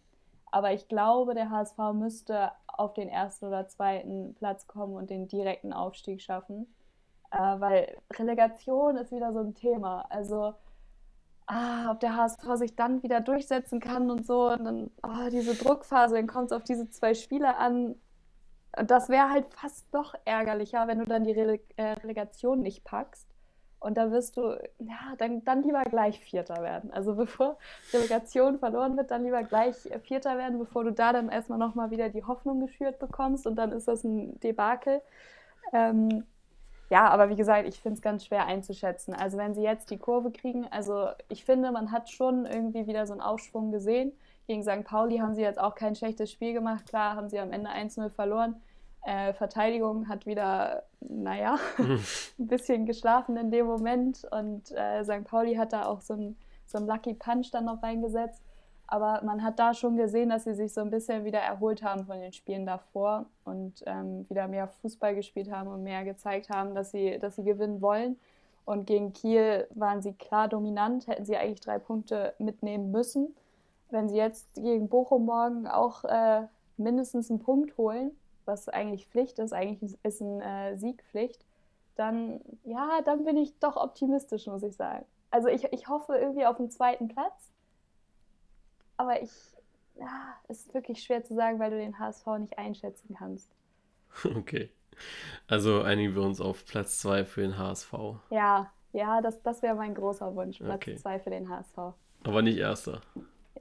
Aber ich glaube, der HSV müsste auf den ersten oder zweiten Platz kommen und den direkten Aufstieg schaffen. Äh, weil Relegation ist wieder so ein Thema. Also, ah, ob der HSV sich dann wieder durchsetzen kann und so. Und dann oh, diese Druckphase, dann kommt es auf diese zwei Spiele an. Und das wäre halt fast noch ärgerlicher, wenn du dann die Rele äh, Relegation nicht packst. Und da wirst du, ja, dann, dann lieber gleich Vierter werden. Also bevor Relegation verloren wird, dann lieber gleich Vierter werden, bevor du da dann erstmal nochmal wieder die Hoffnung geschürt bekommst und dann ist das ein Debakel. Ähm, ja, aber wie gesagt, ich finde es ganz schwer einzuschätzen. Also wenn sie jetzt die Kurve kriegen, also ich finde, man hat schon irgendwie wieder so einen Aufschwung gesehen. Gegen St. Pauli haben sie jetzt auch kein schlechtes Spiel gemacht. Klar, haben sie am Ende 1-0 verloren. Äh, Verteidigung hat wieder, naja, ein bisschen geschlafen in dem Moment. Und äh, St. Pauli hat da auch so einen so Lucky Punch dann noch reingesetzt. Aber man hat da schon gesehen, dass sie sich so ein bisschen wieder erholt haben von den Spielen davor und ähm, wieder mehr Fußball gespielt haben und mehr gezeigt haben, dass sie, dass sie gewinnen wollen. Und gegen Kiel waren sie klar dominant, hätten sie eigentlich drei Punkte mitnehmen müssen wenn sie jetzt gegen Bochum morgen auch äh, mindestens einen Punkt holen, was eigentlich Pflicht ist, eigentlich ist ein äh, Siegpflicht, dann ja, dann bin ich doch optimistisch, muss ich sagen. Also ich, ich hoffe irgendwie auf den zweiten Platz, aber ich, ja, es ist wirklich schwer zu sagen, weil du den HSV nicht einschätzen kannst. Okay. Also einigen wir uns auf Platz 2 für den HSV. Ja, ja, das, das wäre mein großer Wunsch. Platz Okay. 2 für den HSV. Aber nicht erster.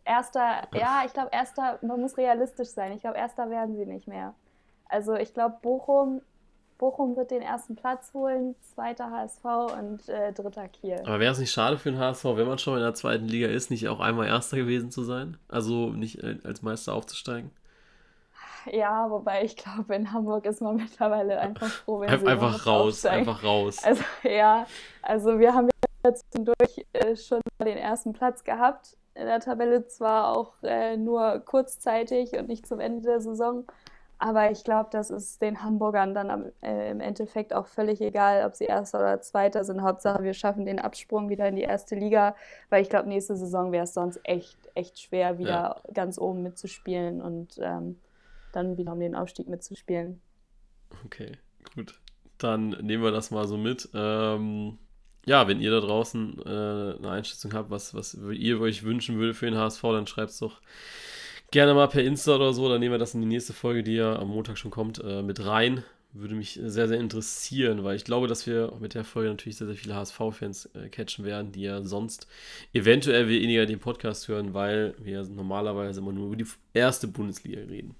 Erster, ja, ich glaube, erster, man muss realistisch sein. Ich glaube, erster werden sie nicht mehr. Also ich glaube, Bochum, Bochum wird den ersten Platz holen, zweiter HSV und äh, dritter Kiel. Aber wäre es nicht schade für den HSV, wenn man schon in der zweiten Liga ist, nicht auch einmal Erster gewesen zu sein? Also nicht äh, als Meister aufzusteigen? Ja, wobei ich glaube, in Hamburg ist man mittlerweile einfach froh, wenn sie Einfach raus, aufsteigen. einfach raus. Also ja, also wir haben jetzt zwischendurch äh, schon mal den ersten Platz gehabt in der Tabelle, zwar auch äh, nur kurzzeitig und nicht zum Ende der Saison, aber ich glaube, das ist den Hamburgern dann am, äh, im Endeffekt auch völlig egal, ob sie Erster oder Zweiter sind. Hauptsache, wir schaffen den Absprung wieder in die erste Liga, weil ich glaube, nächste Saison wäre es sonst echt, echt schwer, wieder ganz oben mitzuspielen und ähm, dann wieder um den Aufstieg mitzuspielen. Okay, gut. Dann nehmen wir das mal so mit. Ähm, ja, wenn ihr da draußen äh, eine Einschätzung habt, was, was ihr euch wünschen würdet für den HSV, dann schreibt es doch gerne mal per Insta oder so. Dann nehmen wir das in die nächste Folge, die ja am Montag schon kommt, äh, mit rein. Würde mich sehr, sehr interessieren, weil ich glaube, dass wir mit der Folge natürlich sehr, sehr viele HSV-Fans äh, catchen werden, die ja sonst eventuell weniger den Podcast hören, weil wir normalerweise immer nur über die erste Bundesliga reden.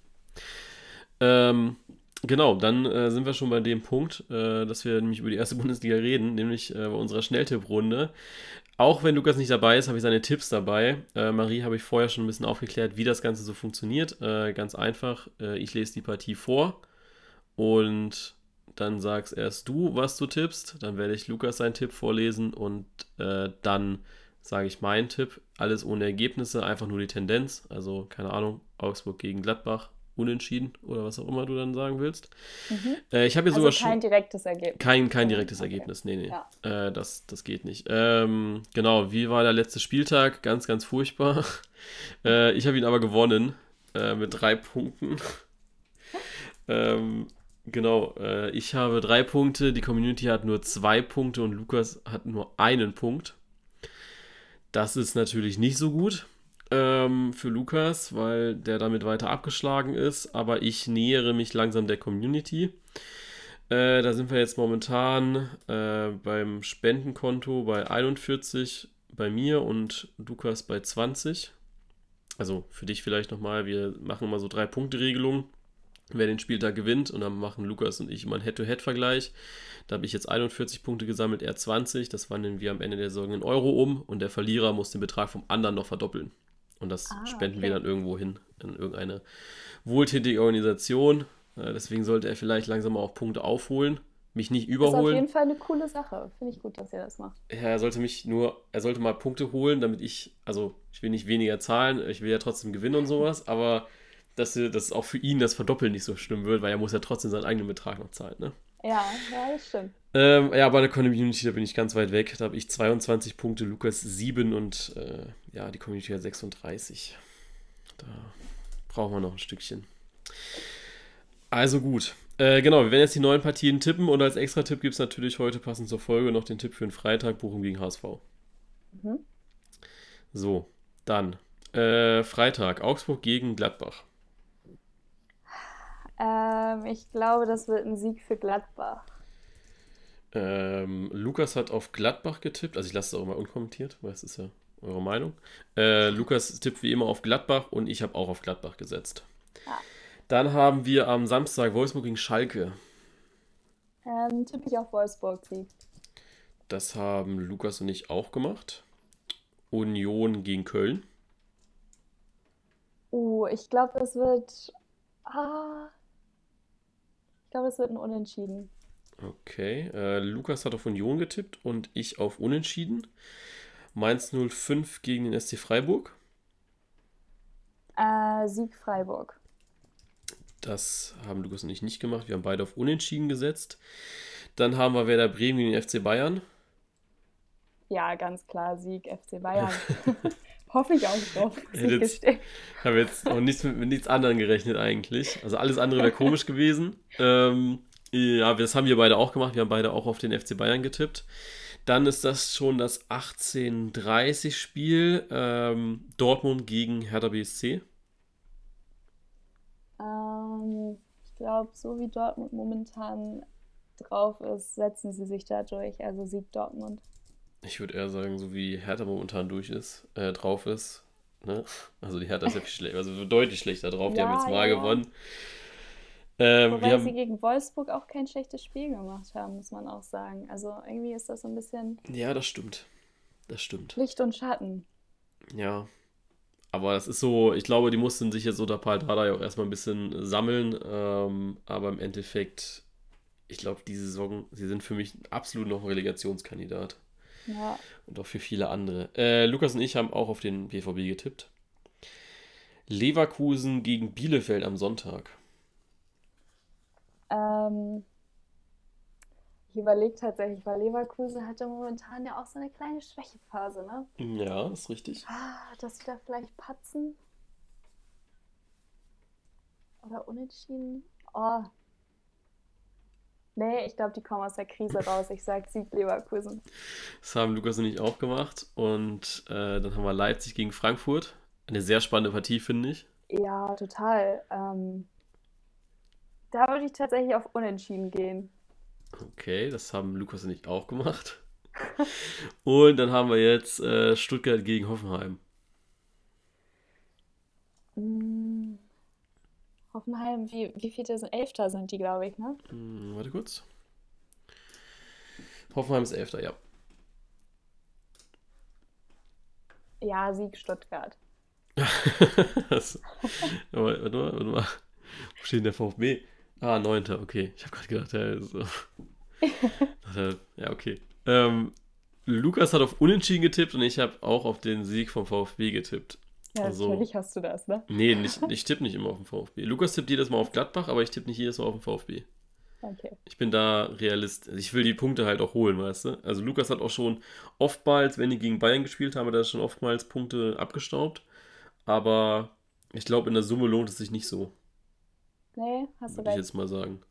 Ähm, genau, dann äh, sind wir schon bei dem Punkt, äh, dass wir nämlich über die erste Bundesliga reden, nämlich äh, bei unserer Schnelltipprunde. Auch wenn Lukas nicht dabei ist, habe ich seine Tipps dabei. Äh, Marie habe ich vorher schon ein bisschen aufgeklärt, wie das Ganze so funktioniert. Äh, ganz einfach, äh, ich lese die Partie vor und dann sagst erst du, was du tippst. Dann werde ich Lukas seinen Tipp vorlesen und dann sage ich meinen Tipp. Alles ohne Ergebnisse, einfach nur die Tendenz. Also, keine Ahnung, Augsburg gegen Gladbach, unentschieden oder was auch immer du dann sagen willst. Mhm. Äh, ich habe hier Also sogar schon. kein direktes Ergebnis. Kein, kein direktes Okay. Ergebnis, nee, nee. Ja. Äh, das, das geht nicht. Ähm, genau, wie war der letzte Spieltag? Ganz, ganz furchtbar. Äh, ich habe ihn aber gewonnen äh, mit drei Punkten. ähm, genau, äh, ich habe drei Punkte, die Community hat nur zwei Punkte und Lukas hat nur einen Punkt. Das ist natürlich nicht so gut ähm, für Lukas, weil der damit weiter abgeschlagen ist, aber ich nähere mich langsam der Community. Äh, da sind wir jetzt momentan äh, beim Spendenkonto bei 41 bei mir und Lukas bei 20. Also für dich vielleicht nochmal, wir machen immer so drei Punkte-Regelungen. Wer den Spieltag gewinnt und dann machen Lukas und ich immer einen Head-to-Head-Vergleich. Da habe ich jetzt 41 Punkte gesammelt, er 20. Das wandeln wir am Ende der Saison in Euro um und der Verlierer muss den Betrag vom anderen noch verdoppeln. Und das Ah, spenden wir okay. dann irgendwo hin, in irgendeine wohltätige Organisation. Äh, Deswegen sollte er vielleicht langsam mal auch Punkte aufholen, mich nicht Ist auf überholen. jeden Fall eine coole Sache. Finde ich gut, dass ihr das macht. Ja, er sollte mich nur, er sollte mal Punkte holen, damit ich, also ich will nicht weniger zahlen, ich will ja trotzdem gewinnen und sowas, aber dass, wir- dass auch für ihn das Verdoppeln nicht so schlimm wird, weil er muss ja trotzdem seinen eigenen Betrag noch zahlen, ne? Ja, ja, das stimmt. Ähm, ja, bei der Community, da bin ich ganz weit weg. Da habe ich 22 Punkte, Lukas 7 und äh, ja, die Community hat 36. Da brauchen wir noch ein Stückchen. Also gut. Äh, genau, wir werden jetzt die neuen Partien tippen und als Extra-Tipp gibt es natürlich heute passend zur Folge noch den Tipp für den Freitag, Bochum gegen HSV. Mhm. So, dann äh, Freitag, Augsburg gegen Gladbach. Ähm, ich glaube, das wird ein Sieg für Gladbach. Ähm, Lukas hat auf Gladbach getippt, also ich lasse es auch mal unkommentiert, weil es ist ja eure Meinung. Äh, Lukas tippt wie immer auf Gladbach und ich habe auch auf Gladbach gesetzt. Ja. Dann haben wir am Samstag Wolfsburg gegen Schalke. Ähm, tippe ich auf Wolfsburg-Sieg. Das haben Lukas und ich auch gemacht. Union gegen Köln. Uh, ich glaube, das wird. Ah, ich glaube, es wird ein Unentschieden. Okay, äh, Lukas hat auf Union getippt und ich auf Unentschieden. Mainz 05 gegen den SC Freiburg. Äh, Sieg Freiburg. Das haben Lukas und ich nicht gemacht. Wir haben beide auf Unentschieden gesetzt. Dann haben wir Werder Bremen gegen den FC Bayern. Ja, ganz klar, Sieg FC Bayern. Hoffe ich auch drauf, jetzt- habe jetzt auch nichts mit, mit nichts anderem gerechnet eigentlich. Also alles andere wäre komisch gewesen. Ähm, ja, das haben wir beide auch gemacht. Wir haben beide auch auf den FC Bayern getippt. Dann ist das schon das 18:30 Spiel. Ähm, Dortmund gegen Hertha BSC. Ähm, ich glaube, so wie Dortmund momentan drauf ist, setzen sie sich da durch. Also Sieg Dortmund. Ich würde eher sagen, so wie Hertha momentan durch ist, äh, drauf ist. Ne? Also die Hertha ist ja viel schlechter, also deutlich schlechter drauf. Die Ja, haben jetzt mal ja. gewonnen. Ähm, Wobei haben, sie gegen Wolfsburg auch kein schlechtes Spiel gemacht haben, muss man auch sagen. Also irgendwie ist das so ein bisschen ja, das stimmt. Das stimmt. Licht und Schatten. Ja. Aber das ist so, ich glaube, die mussten sich jetzt unter Paul Dardai auch erstmal ein bisschen sammeln. Ähm, aber im Endeffekt, ich glaube, diese Saison, sie sind für mich absolut noch ein Relegationskandidat. Ja. Und auch für viele andere. Äh, Lukas und ich haben auch auf den BVB getippt. Leverkusen gegen Bielefeld am Sonntag. Ähm, ich überlege tatsächlich, weil Leverkusen hatte momentan ja auch so eine kleine Schwächephase, ne? Ja, ist richtig. Ah, dass sie da vielleicht patzen. Oder unentschieden. Oh. Nee, ich glaube, die kommen aus der Krise raus. Ich sag Sieg Leverkusen. Das haben Lukas und ich auch gemacht. Und äh, dann haben wir Leipzig gegen Frankfurt. Eine sehr spannende Partie, finde ich. Ja, total. Ähm, da würde ich tatsächlich auf Unentschieden gehen. Okay, das haben Lukas und ich auch gemacht. Und dann haben wir jetzt äh, Stuttgart gegen Hoffenheim. Mm, Hoffenheim, wie, wie viele sind? Elfter sind die, glaube ich, ne? Hm, warte kurz. Hoffenheim ist Elfter, ja. Ja, Sieg Stuttgart. das, warte mal, warte mal. Wo steht denn der VfB? Ah, Neunter, okay. Ich habe gerade gedacht, ja, so. Ja, okay. Ähm, Lukas hat auf Unentschieden getippt und ich habe auch auf den Sieg vom VfB getippt. Ja, Also- natürlich hast du das, ne? Nee, nicht, ich tippe nicht immer auf den VfB. Lukas tippt jedes Mal auf Gladbach, aber ich tippe nicht jedes Mal auf den VfB. Okay. Ich bin da Realist. Also ich will die Punkte halt auch holen, weißt du? Also Lukas hat auch schon oftmals, wenn die gegen Bayern gespielt haben, hat er schon oftmals Punkte abgestaubt. Aber ich glaube, in der Summe lohnt es sich nicht so, Nee, hast du würde ich recht. jetzt mal sagen.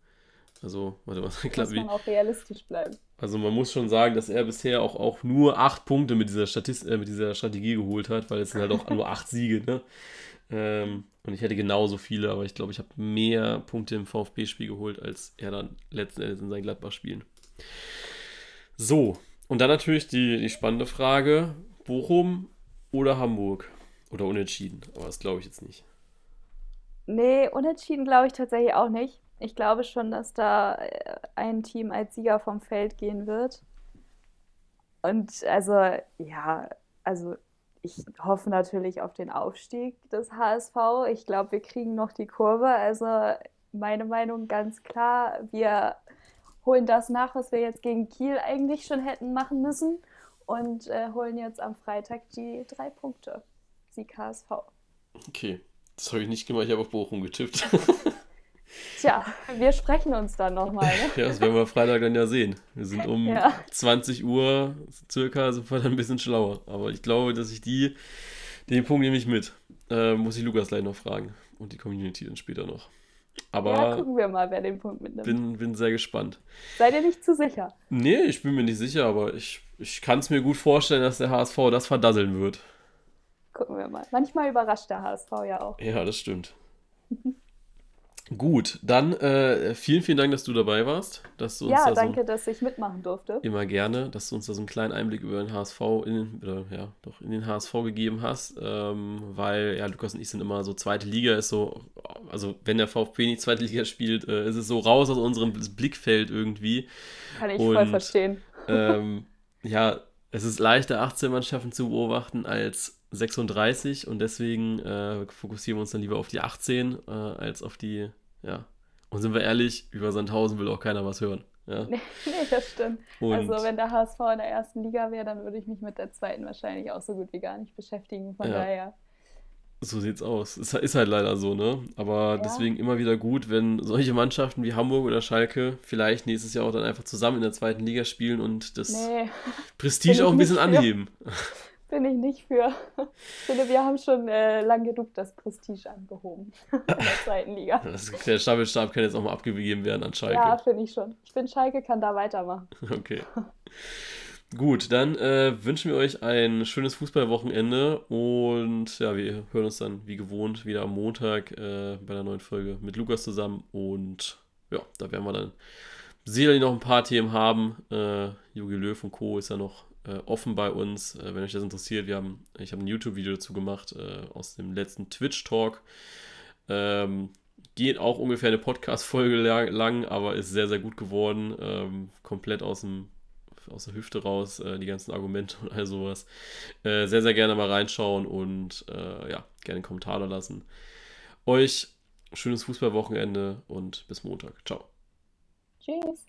Also, warte mal, klar, wie, man auch realistisch bleiben. also man muss schon sagen, dass er bisher auch, auch nur acht Punkte mit dieser, Statist äh, mit dieser Strategie geholt hat, weil es sind halt auch nur acht Siege, ne? Ähm, und ich hätte genauso viele, aber ich glaube, ich habe mehr Punkte im VfB-Spiel geholt, als er dann letzten Endes in seinen Gladbach-Spielen. So, und dann natürlich die, die spannende Frage: Bochum oder Hamburg? Oder unentschieden, aber das glaube ich jetzt nicht. Nee, unentschieden glaube ich tatsächlich auch nicht. Ich glaube schon, dass da äh, ein Team als Sieger vom Feld gehen wird. Und also, ja, also ich hoffe natürlich auf den Aufstieg des HSV. Ich glaube, wir kriegen noch die Kurve. Also meine Meinung ganz klar, wir holen das nach, was wir jetzt gegen Kiel eigentlich schon hätten machen müssen und äh, holen jetzt am Freitag die drei Punkte. Sieg HSV. Okay, das habe ich nicht gemacht, ich habe auf Bochum getippt. Tja, wir sprechen uns dann nochmal, ne? ja, das werden wir Freitag dann ja sehen. Wir sind um Ja. 20 Uhr circa, sind wir dann ein bisschen schlauer. Aber ich glaube, dass ich die, den Punkt nehme ich mit. Äh, muss ich Lukas gleich noch fragen. Und die Community dann später noch. Ja, Aber gucken wir mal, wer den Punkt mitnimmt. bin, bin sehr gespannt. Seid ihr nicht zu sicher? Nee, ich bin mir nicht sicher, aber ich, ich kann es mir gut vorstellen, dass der HSV das verdasseln wird. Gucken wir mal. Manchmal überrascht der HSV ja auch. Ja, das stimmt. Gut, dann äh, vielen, vielen Dank, dass du dabei warst. Dass du uns Ja, da so danke, dass ich mitmachen durfte. immer gerne, dass du uns da so einen kleinen Einblick über den HSV in, oder, ja, doch in den HSV gegeben hast, ähm, weil ja, Lukas und ich sind immer so zweite Liga ist so, also wenn der VfB nicht zweite Liga spielt, äh, ist es so raus aus unserem Blickfeld irgendwie. Kann ich voll Und- verstehen. ähm, ja, es ist leichter 18 Mannschaften zu beobachten als 36 und deswegen äh, fokussieren wir uns dann lieber auf die 18 äh, als auf die, ja. Und sind wir ehrlich, über Sandhausen will auch keiner was hören. Ja. Nee, das stimmt. Und Also, wenn der HSV in der ersten Liga wäre, dann würde ich mich mit der zweiten wahrscheinlich auch so gut wie gar nicht beschäftigen. Von Ja. daher. So sieht's aus. Es ist halt leider so, ne? Aber Ja. deswegen immer wieder gut, wenn solche Mannschaften wie Hamburg oder Schalke vielleicht nächstes Jahr auch dann einfach zusammen in der zweiten Liga spielen und das Nee, Prestige auch ein bisschen anheben. Bin ich nicht für. Ich finde, wir haben schon äh, lang genug das Prestige angehoben in der zweiten Liga. Das, der Staffelstab kann jetzt auch mal abgegeben werden an Schalke. Ja, finde ich schon. Ich finde, Schalke kann da weitermachen. Okay. Gut, dann äh, wünschen wir euch ein schönes Fußballwochenende und ja, wir hören uns dann wie gewohnt wieder am Montag äh, bei der neuen Folge mit Lukas zusammen und ja, da werden wir dann sicherlich noch ein paar Themen haben. Äh, Jogi Löw und Co. ist ja noch äh, offen bei uns, äh, wenn euch das interessiert. Wir haben, ich habe ein YouTube-Video dazu gemacht äh, aus dem letzten Twitch-Talk. Ähm, geht auch ungefähr eine Podcast-Folge lang, aber ist sehr, sehr gut geworden. Ähm, komplett aus dem aus der Hüfte raus, äh, die ganzen Argumente und all sowas. Äh, sehr, sehr gerne mal reinschauen und ja, gerne einen Kommentar da lassen. Euch schönes Fußballwochenende und bis Montag. Ciao. Tschüss.